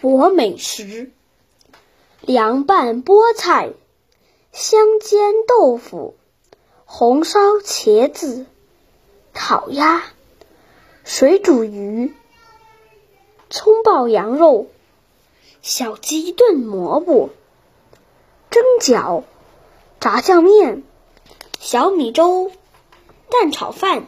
博美食，凉拌菠菜，香煎豆腐，红烧茄子，烤鸭，水煮鱼。葱爆羊肉，小鸡炖蘑菇，蒸饺，炸酱面，小米粥，蛋炒饭。